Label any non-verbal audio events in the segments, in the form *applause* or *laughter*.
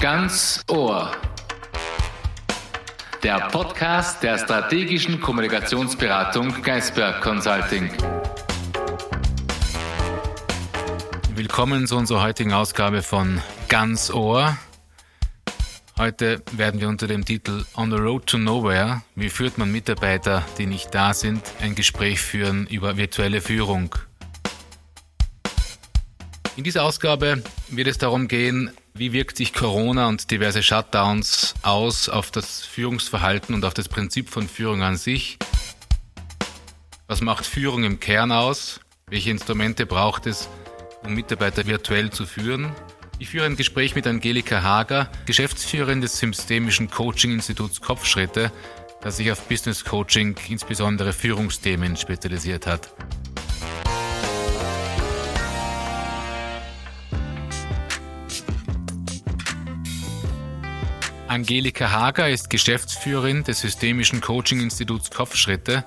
Ganz Ohr. Der Podcast der strategischen Kommunikationsberatung Geisberg Consulting. Willkommen zu unserer heutigen Ausgabe von Ganz Ohr. Heute werden wir unter dem Titel On the Road to Nowhere, wie führt man Mitarbeiter, die nicht da sind, ein Gespräch führen über virtuelle Führung. In dieser Ausgabe wird es darum gehen, wie wirkt sich Corona und diverse Shutdowns aus auf das Führungsverhalten und auf das Prinzip von Führung an sich? Was macht Führung im Kern aus? Welche Instrumente braucht es, um Mitarbeiter virtuell zu führen? Ich führe ein Gespräch mit Angelika Hager, Geschäftsführerin des Systemischen Coaching-Instituts Kopfschritte, das sich auf Business Coaching, insbesondere Führungsthemen, spezialisiert hat. Angelika Hager ist Geschäftsführerin des Systemischen Coaching-Instituts Kopfschritte,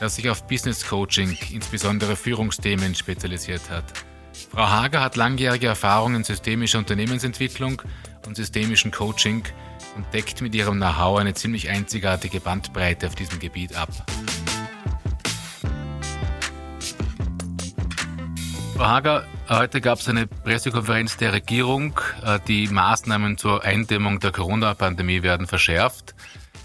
das sich auf Business Coaching, insbesondere Führungsthemen, spezialisiert hat. Frau Hager hat langjährige Erfahrung in systemischer Unternehmensentwicklung und systemischen Coaching und deckt mit ihrem Know-how eine ziemlich einzigartige Bandbreite auf diesem Gebiet ab. Frau Hager, heute gab es eine Pressekonferenz der Regierung. Äh, die Maßnahmen zur Eindämmung der Corona-Pandemie werden verschärft.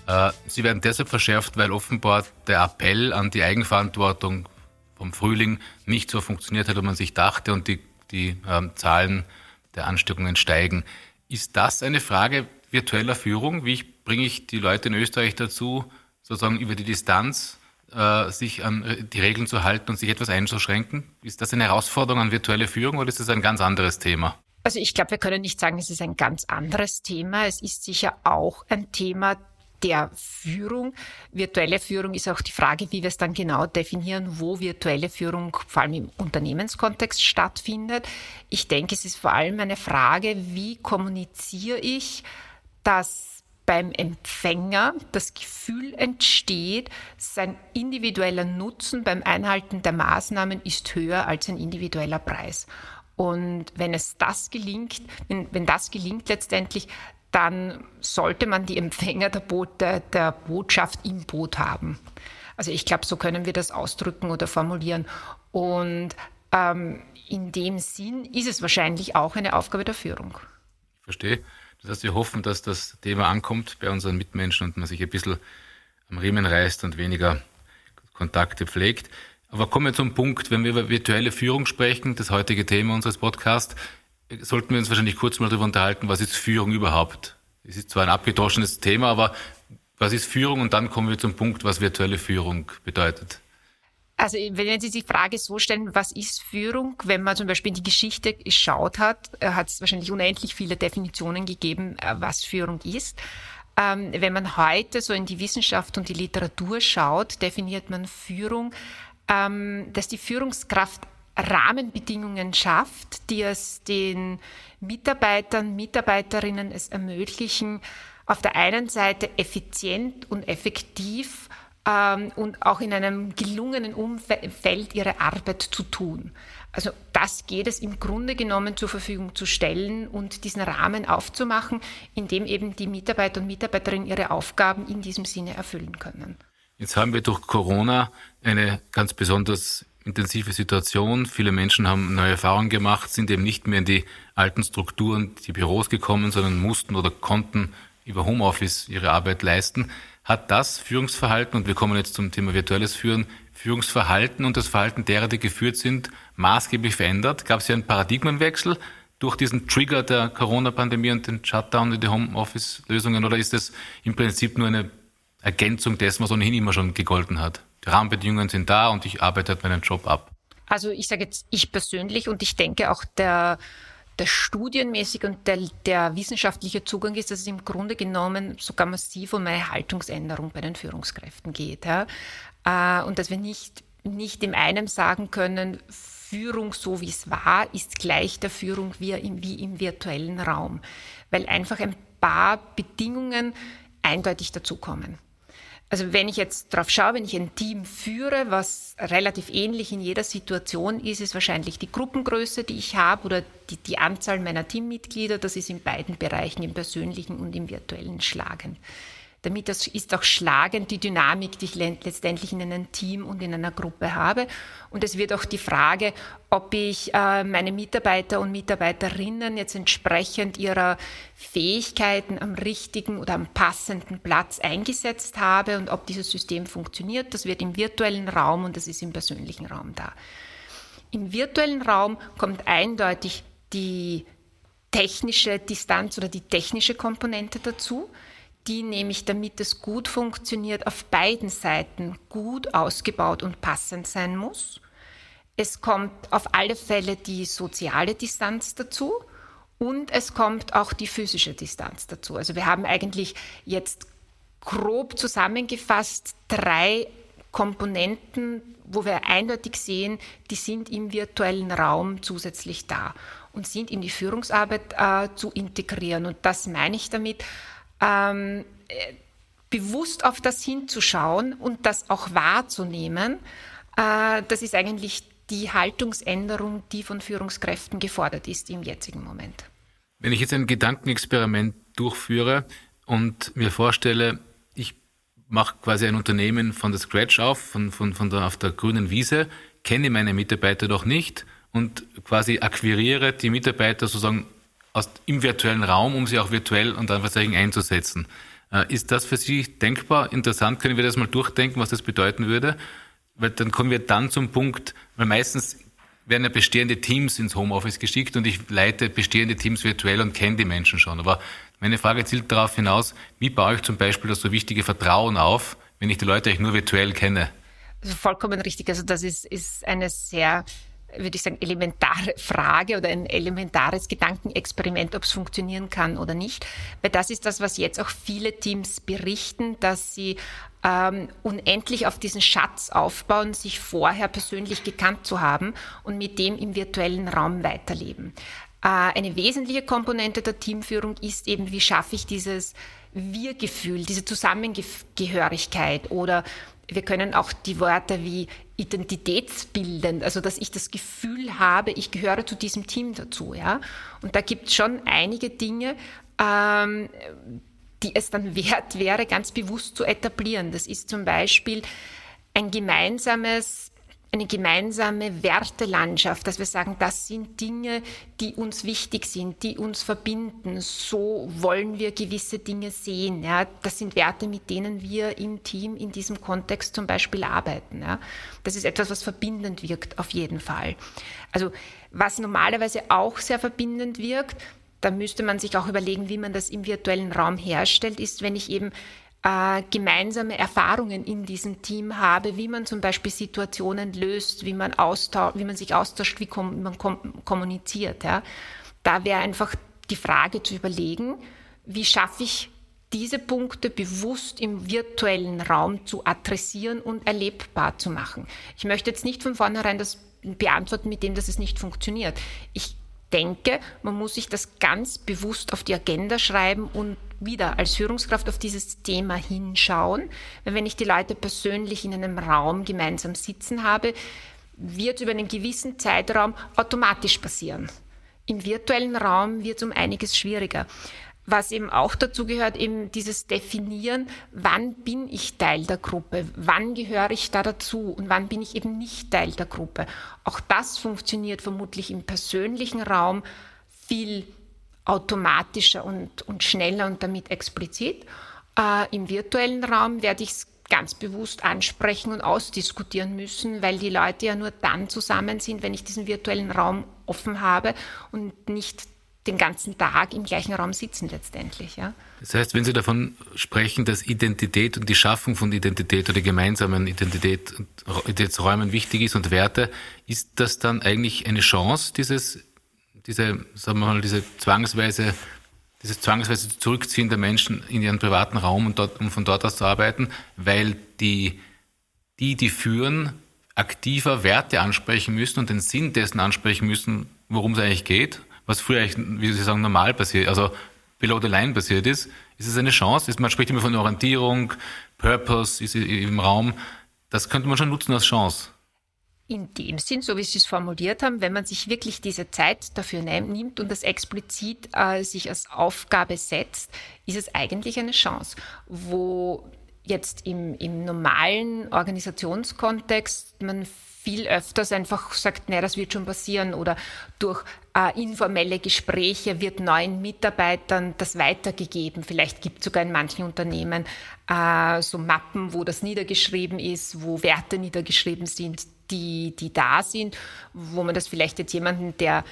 Äh, sie werden deshalb verschärft, weil offenbar der Appell an die Eigenverantwortung vom Frühling nicht so funktioniert hat, wie man sich dachte und die, die ähm, Zahlen der Ansteckungen steigen. Ist das eine Frage virtueller Führung? Wie bringe ich die Leute in Österreich dazu, sozusagen über die Distanz äh, sich an die Regeln zu halten und sich etwas einzuschränken? Ist das eine Herausforderung an virtuelle Führung oder ist das ein ganz anderes Thema? Also ich glaube, wir können nicht sagen, es ist ein ganz anderes Thema. Es ist sicher auch ein Thema der Führung. Virtuelle Führung ist auch die Frage, wie wir es dann genau definieren, wo virtuelle Führung vor allem im Unternehmenskontext stattfindet. Ich denke, es ist vor allem eine Frage, wie kommuniziere ich, dass beim Empfänger das Gefühl entsteht, sein individueller Nutzen beim Einhalten der Maßnahmen ist höher als ein individueller Preis. Und wenn es das gelingt, wenn, wenn das gelingt letztendlich, dann sollte man die Empfänger der, Bo der, der Botschaft im Boot haben. Also ich glaube, so können wir das ausdrücken oder formulieren. Und ähm, in dem Sinn ist es wahrscheinlich auch eine Aufgabe der Führung. Ich verstehe. Das heißt, wir hoffen, dass das Thema ankommt bei unseren Mitmenschen und man sich ein bisschen am Riemen reißt und weniger Kontakte pflegt. Aber kommen wir zum Punkt, wenn wir über virtuelle Führung sprechen, das heutige Thema unseres Podcasts, sollten wir uns wahrscheinlich kurz mal darüber unterhalten, was ist Führung überhaupt? Es ist zwar ein abgedroschenes Thema, aber was ist Führung? Und dann kommen wir zum Punkt, was virtuelle Führung bedeutet. Also wenn Sie die Frage so stellen, was ist Führung, wenn man zum Beispiel in die Geschichte geschaut hat, äh, hat es wahrscheinlich unendlich viele Definitionen gegeben, äh, was Führung ist. Ähm, wenn man heute so in die Wissenschaft und die Literatur schaut, definiert man Führung, ähm, dass die Führungskraft Rahmenbedingungen schafft, die es den Mitarbeitern, Mitarbeiterinnen es ermöglichen, auf der einen Seite effizient und effektiv ähm, und auch in einem gelungenen Umfeld ihre Arbeit zu tun. Also das geht es im Grunde genommen zur Verfügung zu stellen und diesen Rahmen aufzumachen, in dem eben die Mitarbeiter und Mitarbeiterinnen ihre Aufgaben in diesem Sinne erfüllen können. Jetzt haben wir durch Corona eine ganz besonders intensive Situation. Viele Menschen haben neue Erfahrungen gemacht, sind eben nicht mehr in die alten Strukturen, die Büros gekommen, sondern mussten oder konnten über Homeoffice ihre Arbeit leisten. Hat das Führungsverhalten, und wir kommen jetzt zum Thema virtuelles Führen, Führungsverhalten und das Verhalten derer, die geführt sind, maßgeblich verändert? Gab es ja einen Paradigmenwechsel durch diesen Trigger der Corona-Pandemie und den Shutdown in die Homeoffice-Lösungen oder ist das im Prinzip nur eine Ergänzung dessen, was ohnehin immer schon gegolten hat? Die Rahmenbedingungen sind da und ich arbeite halt meinen Job ab. Also ich sage jetzt ich persönlich und ich denke auch der der studienmäßige und der, der wissenschaftliche Zugang ist, dass es im Grunde genommen sogar massiv um eine Haltungsänderung bei den Führungskräften geht. Ja? Äh, und dass wir nicht, nicht im einen sagen können, Führung so wie es war, ist gleich der Führung wie im, wie im virtuellen Raum, weil einfach ein paar Bedingungen eindeutig dazukommen. Also wenn ich jetzt darauf schaue, wenn ich ein Team führe, was relativ ähnlich in jeder Situation ist, ist wahrscheinlich die Gruppengröße, die ich habe oder die, die Anzahl meiner Teammitglieder. Das ist in beiden Bereichen, im persönlichen und im virtuellen schlagend damit das ist auch schlagend die Dynamik, die ich letztendlich in einem Team und in einer Gruppe habe. Und es wird auch die Frage, ob ich äh, meine Mitarbeiter und Mitarbeiterinnen jetzt entsprechend ihrer Fähigkeiten am richtigen oder am passenden Platz eingesetzt habe und ob dieses System funktioniert. Das wird im virtuellen Raum und das ist im persönlichen Raum da. Im virtuellen Raum kommt eindeutig die technische Distanz oder die technische Komponente dazu die nämlich, damit es gut funktioniert, auf beiden Seiten gut ausgebaut und passend sein muss. Es kommt auf alle Fälle die soziale Distanz dazu und es kommt auch die physische Distanz dazu. Also wir haben eigentlich jetzt grob zusammengefasst drei Komponenten, wo wir eindeutig sehen, die sind im virtuellen Raum zusätzlich da und sind in die Führungsarbeit äh, zu integrieren. Und das meine ich damit, ähm, äh, bewusst auf das hinzuschauen und das auch wahrzunehmen, äh, das ist eigentlich die Haltungsänderung, die von Führungskräften gefordert ist im jetzigen Moment. Wenn ich jetzt ein Gedankenexperiment durchführe und mir vorstelle, ich mache quasi ein Unternehmen von der Scratch auf, von, von, von der, auf der grünen Wiese, kenne meine Mitarbeiter doch nicht und quasi akquiriere die Mitarbeiter sozusagen aus, im virtuellen Raum, um sie auch virtuell und Anführungszeichen einzusetzen. Äh, ist das für Sie denkbar? Interessant, können wir das mal durchdenken, was das bedeuten würde? Weil dann kommen wir dann zum Punkt, weil meistens werden ja bestehende Teams ins Homeoffice geschickt und ich leite bestehende Teams virtuell und kenne die Menschen schon. Aber meine Frage zielt darauf hinaus, wie baue ich zum Beispiel das so wichtige Vertrauen auf, wenn ich die Leute eigentlich nur virtuell kenne? Also vollkommen richtig. Also das ist, ist eine sehr würde ich sagen, elementare Frage oder ein elementares Gedankenexperiment, ob es funktionieren kann oder nicht. Weil das ist das, was jetzt auch viele Teams berichten, dass sie ähm, unendlich auf diesen Schatz aufbauen, sich vorher persönlich gekannt zu haben und mit dem im virtuellen Raum weiterleben. Äh, eine wesentliche Komponente der Teamführung ist eben, wie schaffe ich dieses Wir-Gefühl, diese Zusammengehörigkeit oder wir können auch die Worte wie identitätsbildend, also dass ich das Gefühl habe, ich gehöre zu diesem Team dazu. Ja? Und da gibt es schon einige Dinge, ähm, die es dann wert wäre, ganz bewusst zu etablieren. Das ist zum Beispiel ein gemeinsames eine gemeinsame Wertelandschaft, dass wir sagen, das sind Dinge, die uns wichtig sind, die uns verbinden. So wollen wir gewisse Dinge sehen. Ja. Das sind Werte, mit denen wir im Team in diesem Kontext zum Beispiel arbeiten. Ja. Das ist etwas, was verbindend wirkt, auf jeden Fall. Also was normalerweise auch sehr verbindend wirkt, da müsste man sich auch überlegen, wie man das im virtuellen Raum herstellt, ist, wenn ich eben äh, gemeinsame Erfahrungen in diesem Team habe, wie man zum Beispiel Situationen löst, wie man, wie man sich austauscht, wie kom man kom kommuniziert. Ja. Da wäre einfach die Frage zu überlegen, wie schaffe ich diese Punkte bewusst im virtuellen Raum zu adressieren und erlebbar zu machen. Ich möchte jetzt nicht von vornherein das beantworten mit dem, dass es nicht funktioniert. Ich denke, man muss sich das ganz bewusst auf die Agenda schreiben und wieder als Führungskraft auf dieses Thema hinschauen. Weil wenn ich die Leute persönlich in einem Raum gemeinsam sitzen habe, wird über einen gewissen Zeitraum automatisch passieren. Im virtuellen Raum wird es um einiges schwieriger. Was eben auch dazu gehört, eben dieses Definieren, wann bin ich Teil der Gruppe, wann gehöre ich da dazu und wann bin ich eben nicht Teil der Gruppe. Auch das funktioniert vermutlich im persönlichen Raum viel automatischer und, und schneller und damit explizit. Äh, Im virtuellen Raum werde ich es ganz bewusst ansprechen und ausdiskutieren müssen, weil die Leute ja nur dann zusammen sind, wenn ich diesen virtuellen Raum offen habe und nicht den ganzen Tag im gleichen Raum sitzen letztendlich. Ja. Das heißt, wenn Sie davon sprechen, dass Identität und die Schaffung von Identität oder gemeinsamen Identität Identitätsräumen wichtig ist und Werte, ist das dann eigentlich eine Chance, dieses, diese, sagen wir mal, diese zwangsweise, dieses zwangsweise Zurückziehen der Menschen in ihren privaten Raum und, dort, um von dort aus zu arbeiten, weil die, die, die führen, aktiver Werte ansprechen müssen und den Sinn dessen ansprechen müssen, worum es eigentlich geht? Was früher, wie Sie sagen, normal passiert, also below the line passiert ist. Ist es eine Chance? Ist, man spricht immer von Orientierung, Purpose ist im Raum. Das könnte man schon nutzen als Chance. In dem Sinn, so wie Sie es formuliert haben, wenn man sich wirklich diese Zeit dafür nimmt und das explizit äh, sich als Aufgabe setzt, ist es eigentlich eine Chance, wo jetzt im, im normalen Organisationskontext man viel öfters einfach sagt, naja, das wird schon passieren. Oder durch äh, informelle Gespräche wird neuen Mitarbeitern das weitergegeben. Vielleicht gibt es sogar in manchen Unternehmen äh, so Mappen, wo das niedergeschrieben ist, wo Werte niedergeschrieben sind, die, die da sind, wo man das vielleicht jetzt jemanden, der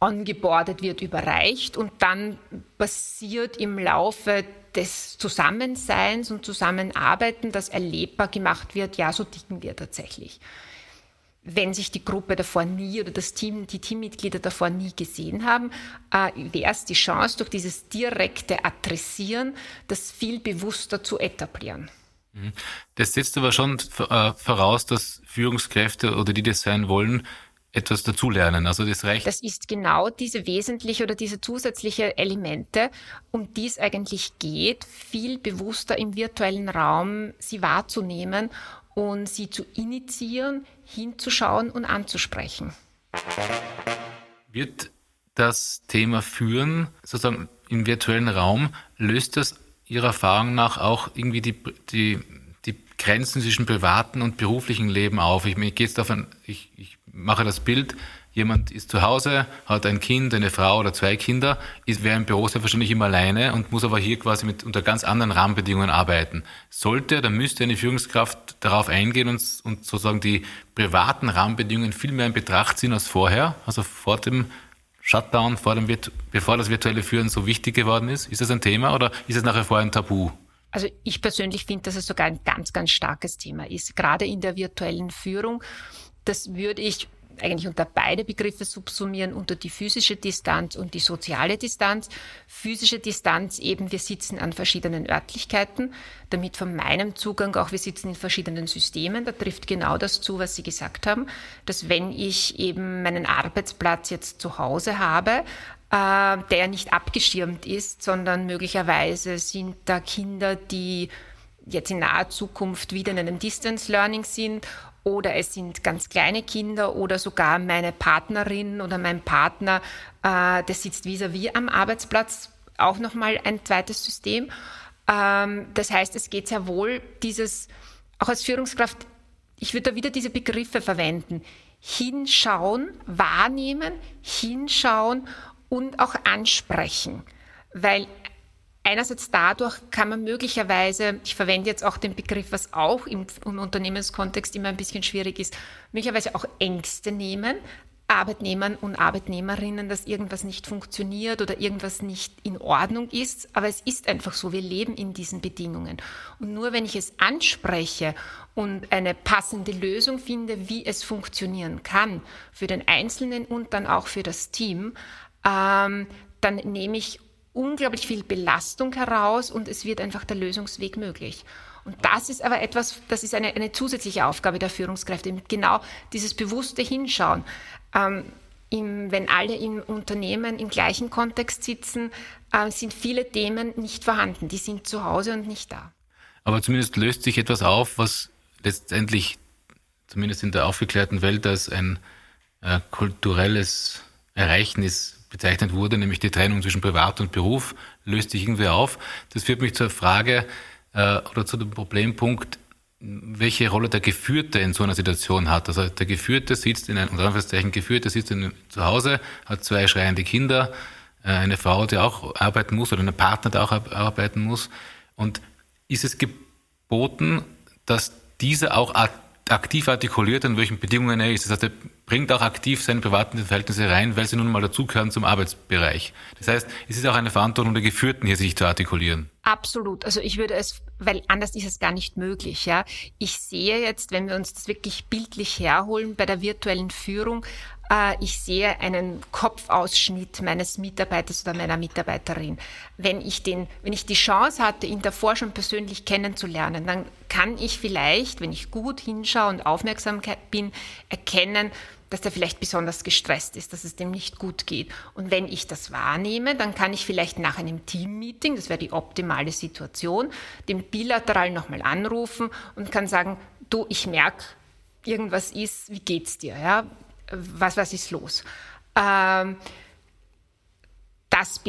ongeboardet wird, überreicht. Und dann passiert im Laufe des Zusammenseins und Zusammenarbeiten, das erlebbar gemacht wird, ja, so ticken wir tatsächlich wenn sich die Gruppe davor nie oder das Team, die Teammitglieder davor nie gesehen haben, äh, wäre es die Chance, durch dieses direkte Adressieren das viel bewusster zu etablieren. Mhm. Das setzt aber schon äh, voraus, dass Führungskräfte oder die das sein wollen, etwas dazulernen. Also das reicht. Das ist genau diese wesentliche oder diese zusätzliche Elemente, um die es eigentlich geht, viel bewusster im virtuellen Raum sie wahrzunehmen und sie zu initiieren, hinzuschauen und anzusprechen. Wird das Thema Führen sozusagen im virtuellen Raum, löst das Ihrer Erfahrung nach auch irgendwie die, die, die Grenzen zwischen privaten und beruflichen Leben auf? Ich, mir geht's davon, ich, ich mache das Bild, Jemand ist zu Hause, hat ein Kind, eine Frau oder zwei Kinder, ist, wäre im Büro sehr wahrscheinlich immer alleine und muss aber hier quasi mit, unter ganz anderen Rahmenbedingungen arbeiten. Sollte, dann müsste eine Führungskraft darauf eingehen und, und sozusagen die privaten Rahmenbedingungen viel mehr in Betracht ziehen als vorher, also vor dem Shutdown, vor dem, bevor das virtuelle Führen so wichtig geworden ist? Ist das ein Thema oder ist es nachher vor ein Tabu? Also ich persönlich finde, dass es sogar ein ganz, ganz starkes Thema ist, gerade in der virtuellen Führung. Das würde ich eigentlich unter beide Begriffe subsumieren, unter die physische Distanz und die soziale Distanz. Physische Distanz eben, wir sitzen an verschiedenen Örtlichkeiten, damit von meinem Zugang auch, wir sitzen in verschiedenen Systemen, da trifft genau das zu, was Sie gesagt haben, dass wenn ich eben meinen Arbeitsplatz jetzt zu Hause habe, äh, der nicht abgeschirmt ist, sondern möglicherweise sind da Kinder, die jetzt in naher Zukunft wieder in einem Distance Learning sind oder es sind ganz kleine Kinder oder sogar meine Partnerin oder mein Partner, äh, der sitzt vis-à-vis -vis am Arbeitsplatz, auch nochmal ein zweites System. Ähm, das heißt, es geht sehr wohl dieses, auch als Führungskraft, ich würde da wieder diese Begriffe verwenden, hinschauen, wahrnehmen, hinschauen und auch ansprechen. Weil Einerseits dadurch kann man möglicherweise, ich verwende jetzt auch den Begriff, was auch im, im Unternehmenskontext immer ein bisschen schwierig ist, möglicherweise auch Ängste nehmen, Arbeitnehmern und Arbeitnehmerinnen, dass irgendwas nicht funktioniert oder irgendwas nicht in Ordnung ist. Aber es ist einfach so, wir leben in diesen Bedingungen. Und nur wenn ich es anspreche und eine passende Lösung finde, wie es funktionieren kann, für den Einzelnen und dann auch für das Team, ähm, dann nehme ich unglaublich viel Belastung heraus und es wird einfach der Lösungsweg möglich. Und das ist aber etwas, das ist eine, eine zusätzliche Aufgabe der Führungskräfte, genau dieses bewusste Hinschauen. Ähm, im, wenn alle im Unternehmen im gleichen Kontext sitzen, äh, sind viele Themen nicht vorhanden. Die sind zu Hause und nicht da. Aber zumindest löst sich etwas auf, was letztendlich, zumindest in der aufgeklärten Welt, als ein äh, kulturelles Ereignis bezeichnet wurde, nämlich die Trennung zwischen Privat und Beruf, löst sich irgendwie auf. Das führt mich zur Frage äh, oder zu dem Problempunkt, welche Rolle der Geführte in so einer Situation hat. Also der Geführte sitzt in einem, unter Anführungszeichen Geführte sitzt in, zu Hause, hat zwei schreiende Kinder, äh, eine Frau, die auch arbeiten muss oder einen Partner, der auch arbeiten muss. Und ist es geboten, dass dieser auch aktiv artikuliert, an welchen Bedingungen er ist. Das heißt, bringt auch aktiv seine privaten Verhältnisse rein, weil sie nun mal dazugehören zum Arbeitsbereich. Das heißt, es ist auch eine Verantwortung der Geführten, hier sich zu artikulieren. Absolut. Also ich würde es, weil anders ist es gar nicht möglich. Ja, ich sehe jetzt, wenn wir uns das wirklich bildlich herholen bei der virtuellen Führung, ich sehe einen Kopfausschnitt meines Mitarbeiters oder meiner Mitarbeiterin. Wenn ich den, wenn ich die Chance hatte, ihn davor schon persönlich kennenzulernen, dann kann ich vielleicht, wenn ich gut hinschaue und aufmerksam bin, erkennen, dass der vielleicht besonders gestresst ist, dass es dem nicht gut geht. Und wenn ich das wahrnehme, dann kann ich vielleicht nach einem Teammeeting, das wäre die optimale Situation, den bilateral nochmal anrufen und kann sagen, du, ich merke, irgendwas ist, wie geht's dir? Ja? Was, was ist los? Ähm, das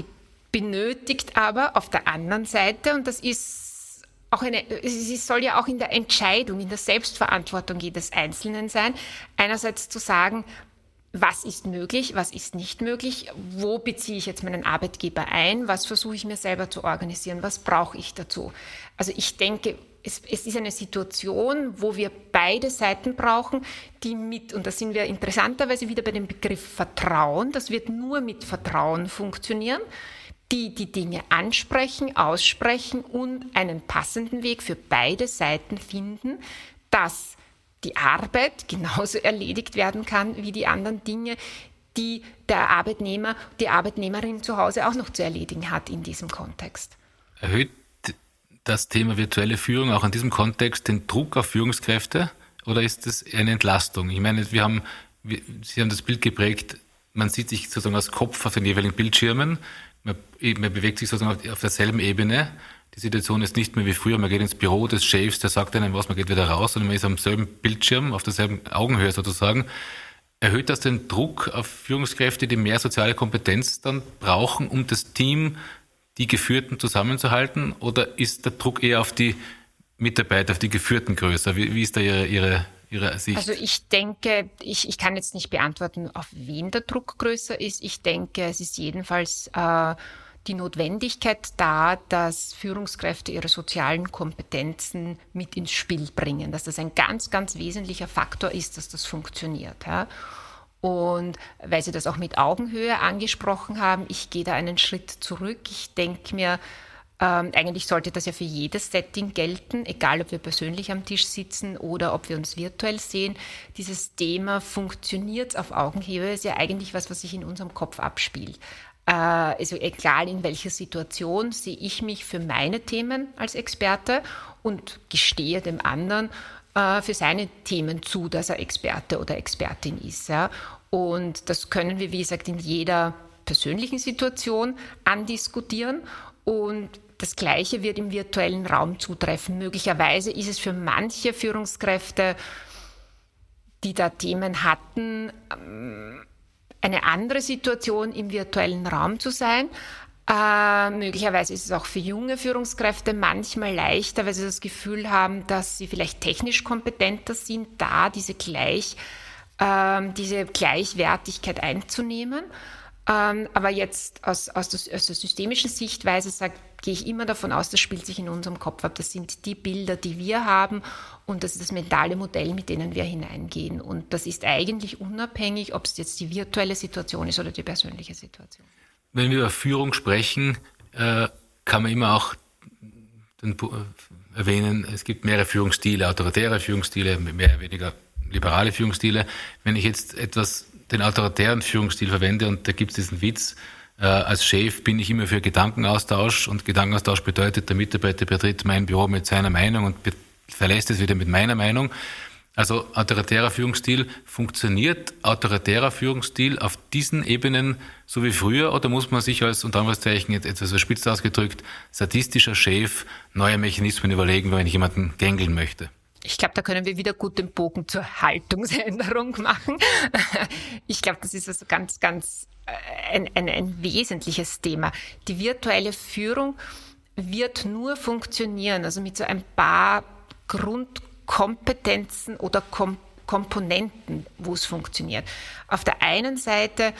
benötigt aber auf der anderen Seite, und das ist auch eine, es soll ja auch in der Entscheidung, in der Selbstverantwortung jedes Einzelnen sein, einerseits zu sagen, was ist möglich, was ist nicht möglich, wo beziehe ich jetzt meinen Arbeitgeber ein, was versuche ich mir selber zu organisieren, was brauche ich dazu. Also ich denke, es, es, ist eine Situation, wo wir beide Seiten brauchen, die mit, und da sind wir interessanterweise wieder bei dem Begriff Vertrauen, das wird nur mit Vertrauen funktionieren, die die Dinge ansprechen, aussprechen und einen passenden Weg für beide Seiten finden, dass die Arbeit genauso erledigt werden kann wie die anderen Dinge, die der Arbeitnehmer, die Arbeitnehmerin zu Hause auch noch zu erledigen hat in diesem Kontext. Erhöht das Thema virtuelle Führung auch in diesem Kontext den Druck auf Führungskräfte oder ist das eine Entlastung? Ich meine, wir haben, wir, Sie haben das Bild geprägt, man sieht sich sozusagen als Kopf auf den jeweiligen Bildschirmen, man, man bewegt sich sozusagen auf, auf derselben Ebene. Die Situation ist nicht mehr wie früher, man geht ins Büro des Chefs, der sagt einem was, man geht wieder raus, sondern man ist am selben Bildschirm, auf derselben Augenhöhe sozusagen. Erhöht das den Druck auf Führungskräfte, die mehr soziale Kompetenz dann brauchen, um das Team die Geführten zusammenzuhalten oder ist der Druck eher auf die Mitarbeiter, auf die Geführten größer? Wie, wie ist da Ihre, Ihre, Ihre Sicht? Also ich denke, ich, ich kann jetzt nicht beantworten, auf wen der Druck größer ist. Ich denke, es ist jedenfalls äh, die Notwendigkeit da, dass Führungskräfte ihre sozialen Kompetenzen mit ins Spiel bringen, dass das ein ganz, ganz wesentlicher Faktor ist, dass das funktioniert. Ja. Und weil Sie das auch mit Augenhöhe angesprochen haben, ich gehe da einen Schritt zurück. Ich denke mir, ähm, eigentlich sollte das ja für jedes Setting gelten, egal ob wir persönlich am Tisch sitzen oder ob wir uns virtuell sehen. Dieses Thema funktioniert auf Augenhöhe, ist ja eigentlich was, was sich in unserem Kopf abspielt. Äh, also egal in welcher Situation sehe ich mich für meine Themen als Experte und gestehe dem anderen, für seine Themen zu, dass er Experte oder Expertin ist. Ja. Und das können wir, wie gesagt, in jeder persönlichen Situation andiskutieren. Und das Gleiche wird im virtuellen Raum zutreffen. Möglicherweise ist es für manche Führungskräfte, die da Themen hatten, ähm, eine andere Situation im virtuellen Raum zu sein. Äh, möglicherweise ist es auch für junge Führungskräfte manchmal leichter, weil sie das Gefühl haben, dass sie vielleicht technisch kompetenter sind, da diese, Gleich, äh, diese Gleichwertigkeit einzunehmen. Ähm, aber jetzt aus, aus, das, aus der systemischen Sichtweise sagt, gehe ich immer davon aus, das spielt sich in unserem Kopf ab. Das sind die Bilder, die wir haben und das ist das mentale Modell, mit denen wir hineingehen. Und das ist eigentlich unabhängig, ob es jetzt die virtuelle Situation ist oder die persönliche Situation wenn wir über Führung sprechen, äh, kann man immer auch den, äh, erwähnen, es gibt mehrere Führungsstile, autoritäre Führungsstile, mehr oder weniger liberale Führungsstile. Wenn ich jetzt etwas den autoritären Führungsstil verwende und da gibt es diesen Witz, äh, als Chef bin ich immer für Gedankenaustausch und Gedankenaustausch bedeutet, der Mitarbeiter betritt mein Büro mit seiner Meinung und verlässt es wieder mit meiner Meinung. Also autoritärer Führungsstil, funktioniert autoritärer Führungsstil auf diesen Ebenen so wie früher oder muss man sich als, unter Anführungszeichen, etwas überspitzt ausgedrückt, sadistischer Chef neue Mechanismen überlegen, wenn ich jemanden gängeln möchte? Ich glaube, da können wir wieder gut den Bogen zur Haltungsänderung *laughs* machen. Ich glaube, das ist also ganz, ganz äh, ein, ein, ein wesentliches Thema. Die virtuelle Führung wird nur funktionieren, also mit so ein paar Grund Kompetenzen oder Kom Komponenten, wo es funktioniert. Auf der einen Seite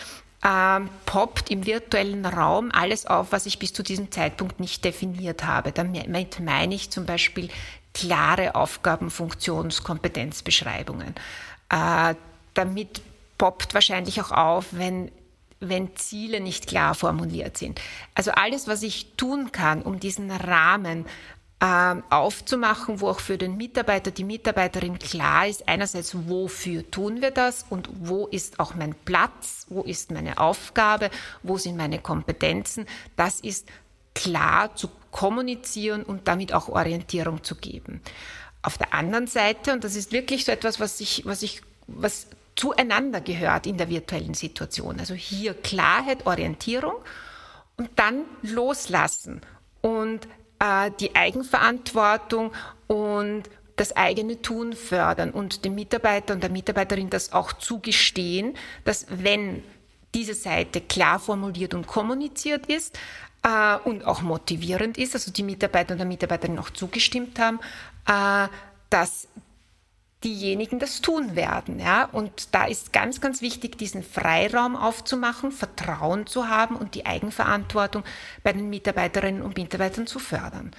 ähm, poppt im virtuellen Raum alles auf, was ich bis zu diesem Zeitpunkt nicht definiert habe. Damit meine ich zum Beispiel klare Aufgaben, Funktions-, Kompetenzbeschreibungen. Äh, damit poppt wahrscheinlich auch auf, wenn wenn Ziele nicht klar formuliert sind. Also alles, was ich tun kann, um diesen Rahmen aufzumachen, wo auch für den Mitarbeiter, die Mitarbeiterin klar ist, einerseits, wofür tun wir das und wo ist auch mein Platz, wo ist meine Aufgabe, wo sind meine Kompetenzen. Das ist klar zu kommunizieren und damit auch Orientierung zu geben. Auf der anderen Seite, und das ist wirklich so etwas, was ich, was ich, was zueinander gehört in der virtuellen Situation. Also hier Klarheit, Orientierung und dann loslassen und äh, die Eigenverantwortung und das eigene Tun fördern und dem Mitarbeiter und der Mitarbeiterin das auch zugestehen, dass wenn diese Seite klar formuliert und kommuniziert ist äh, und auch motivierend ist, also die Mitarbeiter und der Mitarbeiterin auch zugestimmt haben, äh, dass diejenigen das tun werden. Ja? Und da ist ganz, ganz wichtig, diesen Freiraum aufzumachen, Vertrauen zu haben und die Eigenverantwortung bei den Mitarbeiterinnen und Mitarbeitern zu fördern.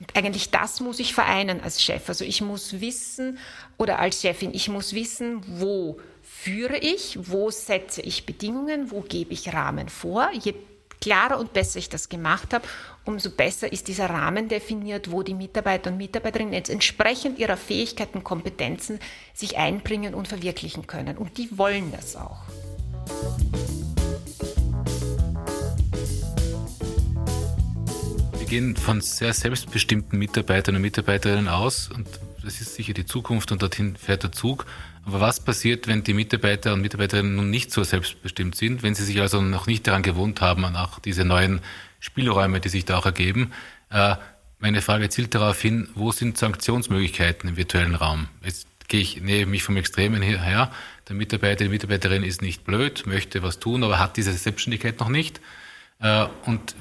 Und eigentlich das muss ich vereinen als Chef. Also ich muss wissen oder als Chefin, ich muss wissen, wo führe ich, wo setze ich Bedingungen, wo gebe ich Rahmen vor. Je klarer und besser ich das gemacht habe, umso besser ist dieser Rahmen definiert, wo die Mitarbeiter und Mitarbeiterinnen jetzt entsprechend ihrer Fähigkeiten, und Kompetenzen sich einbringen und verwirklichen können. Und die wollen das auch. Wir gehen von sehr selbstbestimmten Mitarbeitern und Mitarbeiterinnen aus und das ist sicher die Zukunft und dorthin fährt der Zug. Aber was passiert, wenn die Mitarbeiter und Mitarbeiterinnen nun nicht so selbstbestimmt sind, wenn sie sich also noch nicht daran gewohnt haben, an auch diese neuen Spielräume, die sich da auch ergeben? Äh, meine Frage zielt darauf hin, wo sind Sanktionsmöglichkeiten im virtuellen Raum? Jetzt gehe ich, nähe mich vom Extremen her. Der Mitarbeiter, die Mitarbeiterin ist nicht blöd, möchte was tun, aber hat diese Selbstständigkeit noch nicht. Äh, und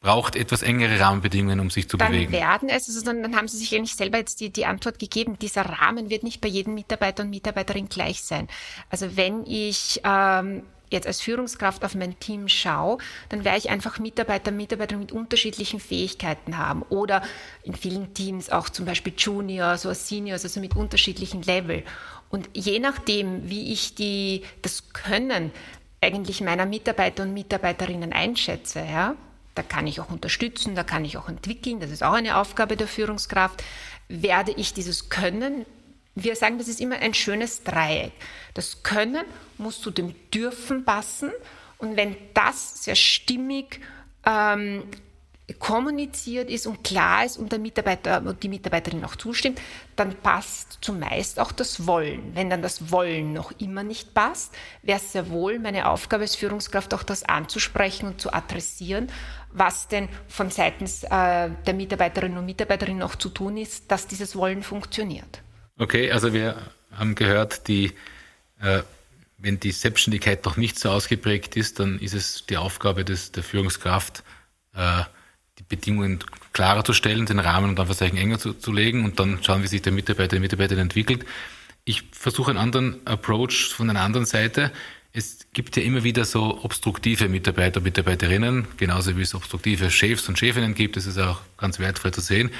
braucht etwas engere Rahmenbedingungen, um sich zu dann bewegen. Dann werden es, also dann haben Sie sich eigentlich selber jetzt die, die Antwort gegeben, dieser Rahmen wird nicht bei jedem Mitarbeiter und Mitarbeiterin gleich sein. Also wenn ich ähm, jetzt als Führungskraft auf mein Team schaue, dann werde ich einfach Mitarbeiter, Mitarbeiter mit unterschiedlichen Fähigkeiten haben oder in vielen Teams auch zum Beispiel Juniors oder Seniors, also mit unterschiedlichen Level. Und je nachdem, wie ich die, das Können eigentlich meiner Mitarbeiter und Mitarbeiterinnen einschätze, ja, da kann ich auch unterstützen, da kann ich auch entwickeln, das ist auch eine Aufgabe der Führungskraft, werde ich dieses Können, wir sagen, das ist immer ein schönes Dreieck. Das Können muss zu dem Dürfen passen und wenn das sehr stimmig ähm, kommuniziert ist und klar ist und der Mitarbeiter und die Mitarbeiterin auch zustimmt, dann passt zumeist auch das Wollen. Wenn dann das Wollen noch immer nicht passt, wäre es sehr wohl meine Aufgabe als Führungskraft auch das anzusprechen und zu adressieren, was denn von seitens äh, der Mitarbeiterinnen und Mitarbeiter noch zu tun ist, dass dieses Wollen funktioniert. Okay, also wir haben gehört, die äh, wenn die Selbstständigkeit noch nicht so ausgeprägt ist, dann ist es die Aufgabe des, der Führungskraft, äh, die Bedingungen klarer zu stellen, den Rahmen und Anführungszeichen enger zu, zu legen und dann schauen, wie sich der Mitarbeiter, die Mitarbeiterin entwickelt. Ich versuche einen anderen Approach von einer anderen Seite. Es gibt ja immer wieder so obstruktive Mitarbeiter, Mitarbeiterinnen, genauso wie es obstruktive Chefs und Chefinnen gibt. Das ist auch ganz wertvoll zu sehen.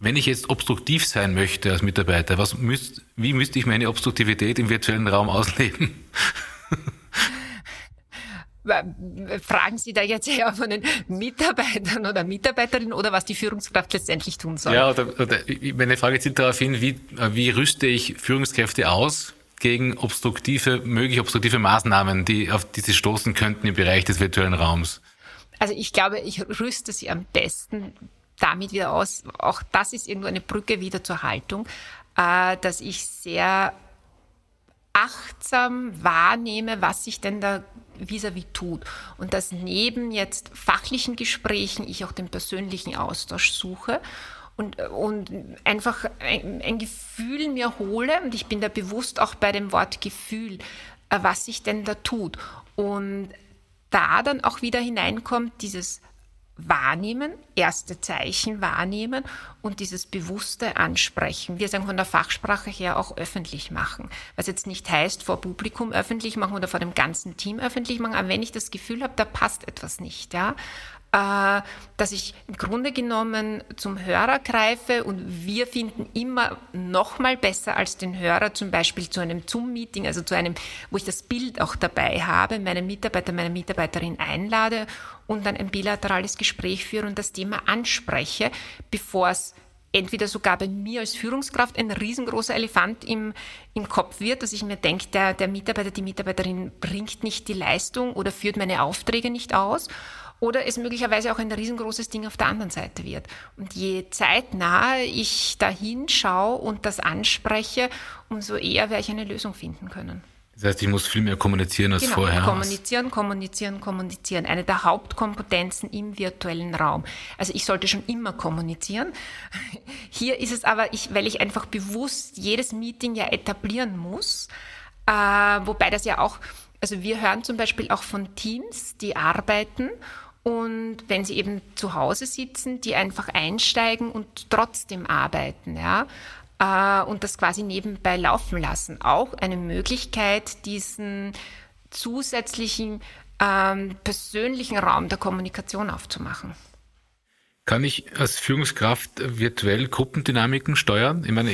Wenn ich jetzt obstruktiv sein möchte als Mitarbeiter, was müsst, wie müsste ich meine Obstruktivität im virtuellen Raum ausleben? *laughs* Fragen Sie da jetzt eher von den Mitarbeitern oder Mitarbeiterinnen oder was die Führungskraft letztendlich tun soll? Ja, oder, oder meine Frage zielt darauf hin, wie, wie rüste ich Führungskräfte aus gegen obstruktive, möglich obstruktive Maßnahmen, die auf die sie stoßen könnten im Bereich des virtuellen Raums? Also ich glaube, ich rüste sie am besten damit wieder aus. Auch das ist irgendwo eine Brücke wieder zur Haltung, äh, dass ich sehr achtsam wahrnehme, was sich denn da vis-à-vis -vis tut. Und dass neben jetzt fachlichen Gesprächen ich auch den persönlichen Austausch suche und, und einfach ein, ein Gefühl mir hole. Und ich bin da bewusst auch bei dem Wort Gefühl, äh, was sich denn da tut. Und da dann auch wieder hineinkommt dieses wahrnehmen, erste Zeichen wahrnehmen und dieses bewusste Ansprechen. Wir sagen von der Fachsprache her auch öffentlich machen. Was jetzt nicht heißt, vor Publikum öffentlich machen oder vor dem ganzen Team öffentlich machen, aber wenn ich das Gefühl habe, da passt etwas nicht, ja, äh, dass ich im Grunde genommen zum Hörer greife und wir finden immer noch mal besser als den Hörer zum Beispiel zu einem Zoom-Meeting, also zu einem, wo ich das Bild auch dabei habe, meinen Mitarbeiter, meine Mitarbeiterin einlade und dann ein bilaterales Gespräch führe und das Thema anspreche, bevor es entweder sogar bei mir als Führungskraft ein riesengroßer Elefant im, im Kopf wird, dass ich mir denke, der, der Mitarbeiter, die Mitarbeiterin bringt nicht die Leistung oder führt meine Aufträge nicht aus oder es möglicherweise auch ein riesengroßes Ding auf der anderen Seite wird. Und je zeitnah ich da hinschaue und das anspreche, umso eher werde ich eine Lösung finden können. Das heißt, ich muss viel mehr kommunizieren als genau, vorher. Kommunizieren, kommunizieren, kommunizieren. Eine der Hauptkompetenzen im virtuellen Raum. Also ich sollte schon immer kommunizieren. *laughs* Hier ist es aber, ich, weil ich einfach bewusst jedes Meeting ja etablieren muss, äh, wobei das ja auch, also wir hören zum Beispiel auch von Teams, die arbeiten und wenn sie eben zu Hause sitzen, die einfach einsteigen und trotzdem arbeiten, ja, äh, und das quasi nebenbei laufen lassen. Auch eine Möglichkeit, diesen zusätzlichen ähm, persönlichen Raum der Kommunikation aufzumachen. Kann ich als Führungskraft virtuell Gruppendynamiken steuern? Ich meine,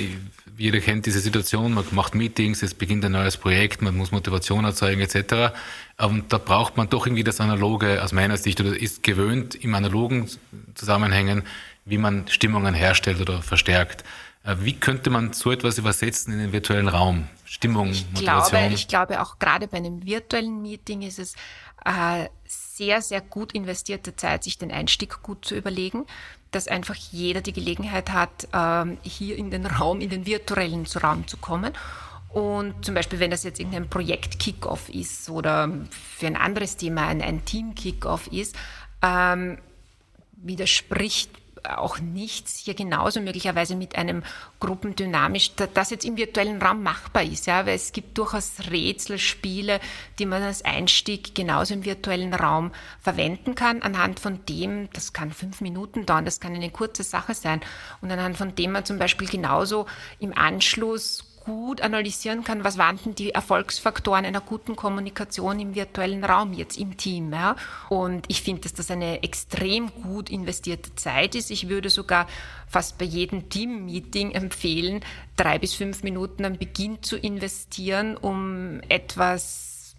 jeder kennt diese Situation, man macht Meetings, es beginnt ein neues Projekt, man muss Motivation erzeugen etc. Und da braucht man doch irgendwie das Analoge aus meiner Sicht oder ist gewöhnt im analogen Zusammenhängen, wie man Stimmungen herstellt oder verstärkt. Äh, wie könnte man so etwas übersetzen in den virtuellen Raum? Stimmung, ich Motivation? Glaube, ich glaube, auch gerade bei einem virtuellen Meeting ist es äh, sehr, sehr gut investierte Zeit, sich den Einstieg gut zu überlegen, dass einfach jeder die Gelegenheit hat, äh, hier in den Raum, in den virtuellen Raum zu kommen. Und zum Beispiel, wenn das jetzt irgendein Projekt-Kickoff ist oder für ein anderes Thema ein, ein Team-Kickoff ist, ähm, widerspricht auch nichts hier genauso möglicherweise mit einem Gruppendynamisch, das jetzt im virtuellen Raum machbar ist, ja, weil es gibt durchaus Rätselspiele, die man als Einstieg genauso im virtuellen Raum verwenden kann, anhand von dem, das kann fünf Minuten dauern, das kann eine kurze Sache sein, und anhand von dem man zum Beispiel genauso im Anschluss gut analysieren kann, was waren denn die Erfolgsfaktoren einer guten Kommunikation im virtuellen Raum, jetzt im Team. Ja? Und ich finde, dass das eine extrem gut investierte Zeit ist. Ich würde sogar fast bei jedem Team-Meeting empfehlen, drei bis fünf Minuten am Beginn zu investieren, um etwas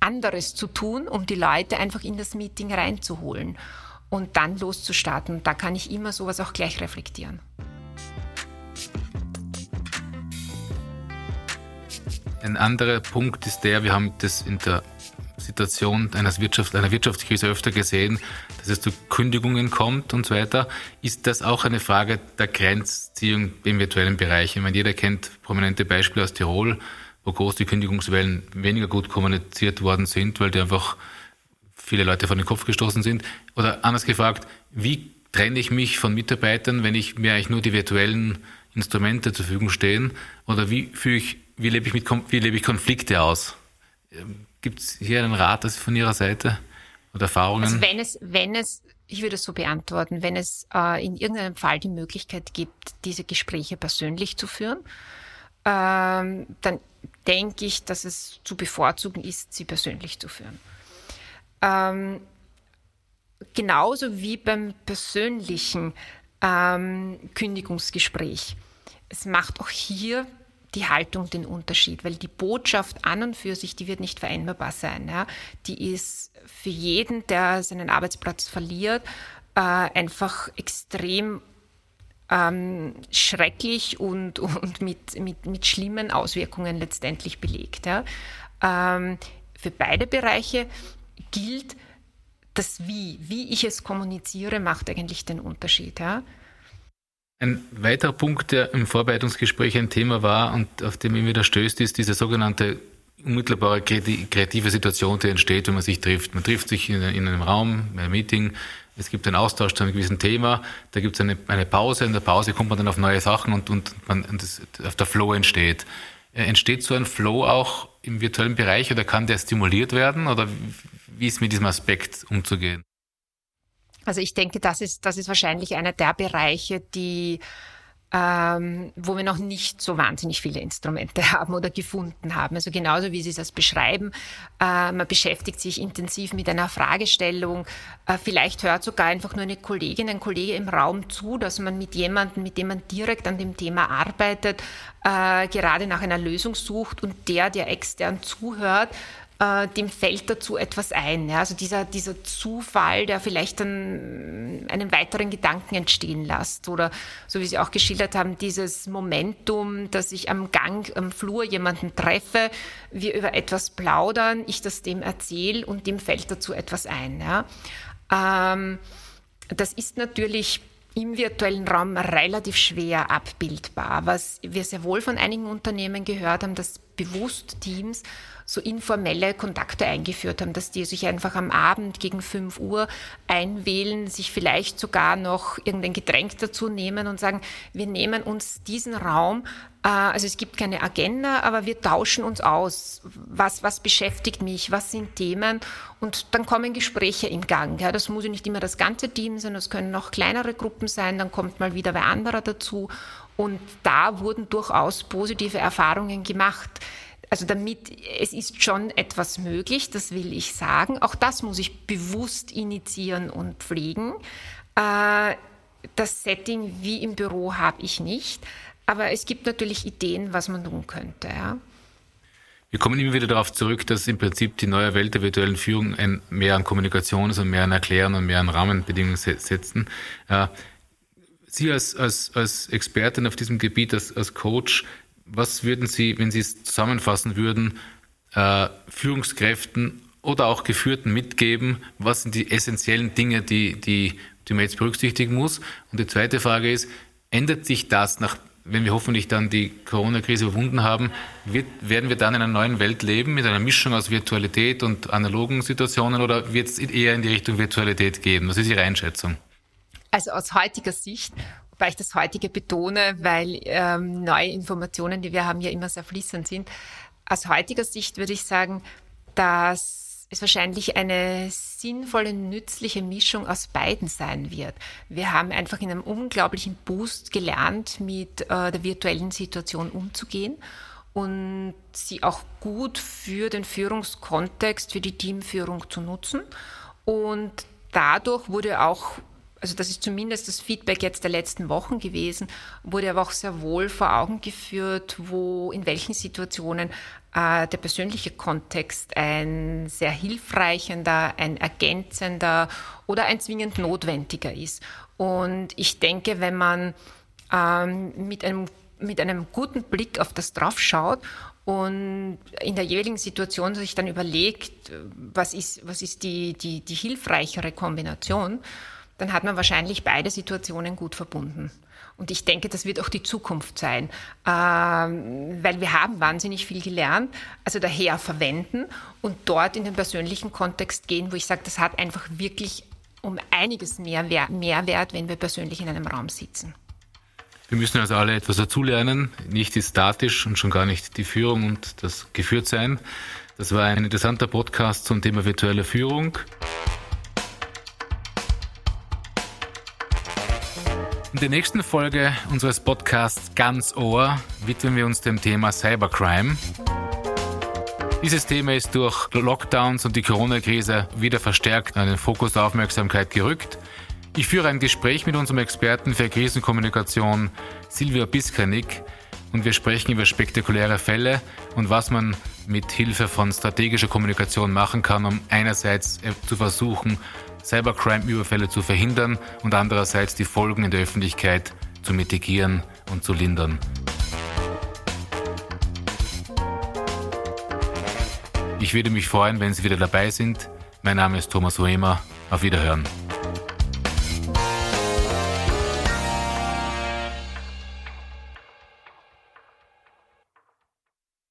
anderes zu tun, um die Leute einfach in das Meeting reinzuholen und dann loszustarten. Da kann ich immer sowas auch gleich reflektieren. Ein anderer Punkt ist der, wir haben das in der Situation einer, Wirtschaft, einer Wirtschaftskrise öfter gesehen, dass es zu Kündigungen kommt und so weiter. Ist das auch eine Frage der Grenzziehung im virtuellen Bereich? Ich meine, jeder kennt prominente Beispiele aus Tirol, wo groß die Kündigungswellen weniger gut kommuniziert worden sind, weil die einfach viele Leute vor den Kopf gestoßen sind. Oder anders gefragt, wie trenne ich mich von Mitarbeitern, wenn ich mir eigentlich nur die virtuellen Instrumente zur Verfügung stehen? Oder wie führe ich wie lebe ich, mit, wie lebe ich Konflikte aus? Ähm, Gibt es hier einen Rat von Ihrer Seite oder Erfahrungen? Also wenn es, wenn es, ich würde es so beantworten, wenn es äh, in irgendeinem Fall die Möglichkeit gibt, diese Gespräche persönlich zu führen, ähm, dann denke ich, dass es zu bevorzugen ist, sie persönlich zu führen. Ähm, genauso wie beim persönlichen ähm, Kündigungsgespräch. Es macht auch hier die Haltung den Unterschied, weil die Botschaft an und für sich, die wird nicht veränderbar sein. Ja? Die ist für jeden, der seinen Arbeitsplatz verliert, äh, einfach extrem ähm, schrecklich und, und mit, mit, mit schlimmen Auswirkungen letztendlich belegt. Ja? Ähm, für beide Bereiche gilt, das Wie, wie ich es kommuniziere, macht eigentlich den Unterschied. Ja? Ein weiterer Punkt, der im Vorbereitungsgespräch ein Thema war und auf dem immer wieder stößt, ist diese sogenannte unmittelbare kreative Situation, die entsteht, wenn man sich trifft. Man trifft sich in, einem Raum, in einem Meeting, es gibt einen Austausch zu einem gewissen Thema, da gibt es eine, eine, Pause, in der Pause kommt man dann auf neue Sachen und, und, man, und das, auf der Flow entsteht. Äh, entsteht so ein Flow auch im virtuellen Bereich oder kann der stimuliert werden oder wie ist mit diesem Aspekt umzugehen? Also ich denke, das ist, das ist wahrscheinlich einer der Bereiche, die ähm, wo wir noch nicht so wahnsinnig viele Instrumente *laughs* haben oder gefunden haben. Also genauso wie Sie das beschreiben, äh, man beschäftigt sich intensiv mit einer Fragestellung. Äh, vielleicht hört sogar einfach nur eine Kollegin, ein Kollege im Raum zu, dass man mit jemandem, mit dem man direkt an dem Thema arbeitet, äh, gerade nach einer Lösung sucht und der, der extern zuhört, äh, dem fällt dazu etwas ein. Ja? Also dieser, dieser Zufall, der vielleicht dann einen weiteren Gedanken entstehen lässt. Oder so wie Sie auch geschildert haben, dieses Momentum, dass ich am Gang, am Flur jemanden treffe, wir über etwas plaudern, ich das dem erzähle und dem fällt dazu etwas ein. Ja? Ähm, das ist natürlich im virtuellen Raum relativ schwer abbildbar. Was wir sehr wohl von einigen Unternehmen gehört haben, dass bewusst Teams so informelle Kontakte eingeführt haben, dass die sich einfach am Abend gegen 5 Uhr einwählen, sich vielleicht sogar noch irgendein Getränk dazu nehmen und sagen, wir nehmen uns diesen Raum, also es gibt keine Agenda, aber wir tauschen uns aus. Was, was beschäftigt mich? Was sind Themen? Und dann kommen Gespräche in Gang. Ja, das muss ja nicht immer das ganze Team sein, das können auch kleinere Gruppen sein, dann kommt mal wieder wer anderer dazu. Und da wurden durchaus positive Erfahrungen gemacht. Also damit, es ist schon etwas möglich, das will ich sagen. Auch das muss ich bewusst initiieren und pflegen. Äh, das Setting wie im Büro habe ich nicht. Aber es gibt natürlich Ideen, was man tun könnte. Ja. Wir kommen immer wieder darauf zurück, dass im Prinzip die neue Welt der virtuellen Führung ein mehr an Kommunikation ist und mehr an Erklären und mehr an Rahmenbedingungen setzen. Äh, Sie als, als, als Expertin auf diesem Gebiet, als, als Coach, was würden Sie, wenn Sie es zusammenfassen würden, äh, Führungskräften oder auch Geführten mitgeben? Was sind die essentiellen Dinge, die, die, die man jetzt berücksichtigen muss? Und die zweite Frage ist, ändert sich das nach, wenn wir hoffentlich dann die Corona-Krise überwunden haben, wird, werden wir dann in einer neuen Welt leben mit einer Mischung aus Virtualität und analogen Situationen oder wird es eher in die Richtung Virtualität gehen? Was ist Ihre Einschätzung? Also aus heutiger Sicht wobei ich das heutige betone, weil ähm, neue Informationen, die wir haben, ja immer sehr fließend sind. Aus heutiger Sicht würde ich sagen, dass es wahrscheinlich eine sinnvolle, nützliche Mischung aus beiden sein wird. Wir haben einfach in einem unglaublichen Boost gelernt, mit äh, der virtuellen Situation umzugehen und sie auch gut für den Führungskontext, für die Teamführung zu nutzen. Und dadurch wurde auch also das ist zumindest das Feedback jetzt der letzten Wochen gewesen, wurde aber auch sehr wohl vor Augen geführt, wo in welchen Situationen äh, der persönliche Kontext ein sehr hilfreichender, ein ergänzender oder ein zwingend notwendiger ist. Und ich denke, wenn man ähm, mit einem mit einem guten Blick auf das draufschaut und in der jeweiligen Situation sich dann überlegt, was ist, was ist die, die, die hilfreichere Kombination, dann hat man wahrscheinlich beide Situationen gut verbunden. Und ich denke, das wird auch die Zukunft sein, ähm, weil wir haben wahnsinnig viel gelernt. Also daher verwenden und dort in den persönlichen Kontext gehen, wo ich sage, das hat einfach wirklich um einiges mehr Mehrwert, wenn wir persönlich in einem Raum sitzen. Wir müssen also alle etwas dazulernen, nicht die statisch und schon gar nicht die Führung und das Geführtsein. Das war ein interessanter Podcast zum Thema virtuelle Führung. In der nächsten Folge unseres Podcasts Ganz Ohr widmen wir uns dem Thema Cybercrime. Dieses Thema ist durch Lockdowns und die Corona-Krise wieder verstärkt an den Fokus der Aufmerksamkeit gerückt. Ich führe ein Gespräch mit unserem Experten für Krisenkommunikation, Silvia Biskanik, und wir sprechen über spektakuläre Fälle und was man mit Hilfe von strategischer Kommunikation machen kann, um einerseits zu versuchen, Cybercrime-Überfälle zu verhindern und andererseits die Folgen in der Öffentlichkeit zu mitigieren und zu lindern. Ich würde mich freuen, wenn Sie wieder dabei sind. Mein Name ist Thomas Hoemer. Auf Wiederhören.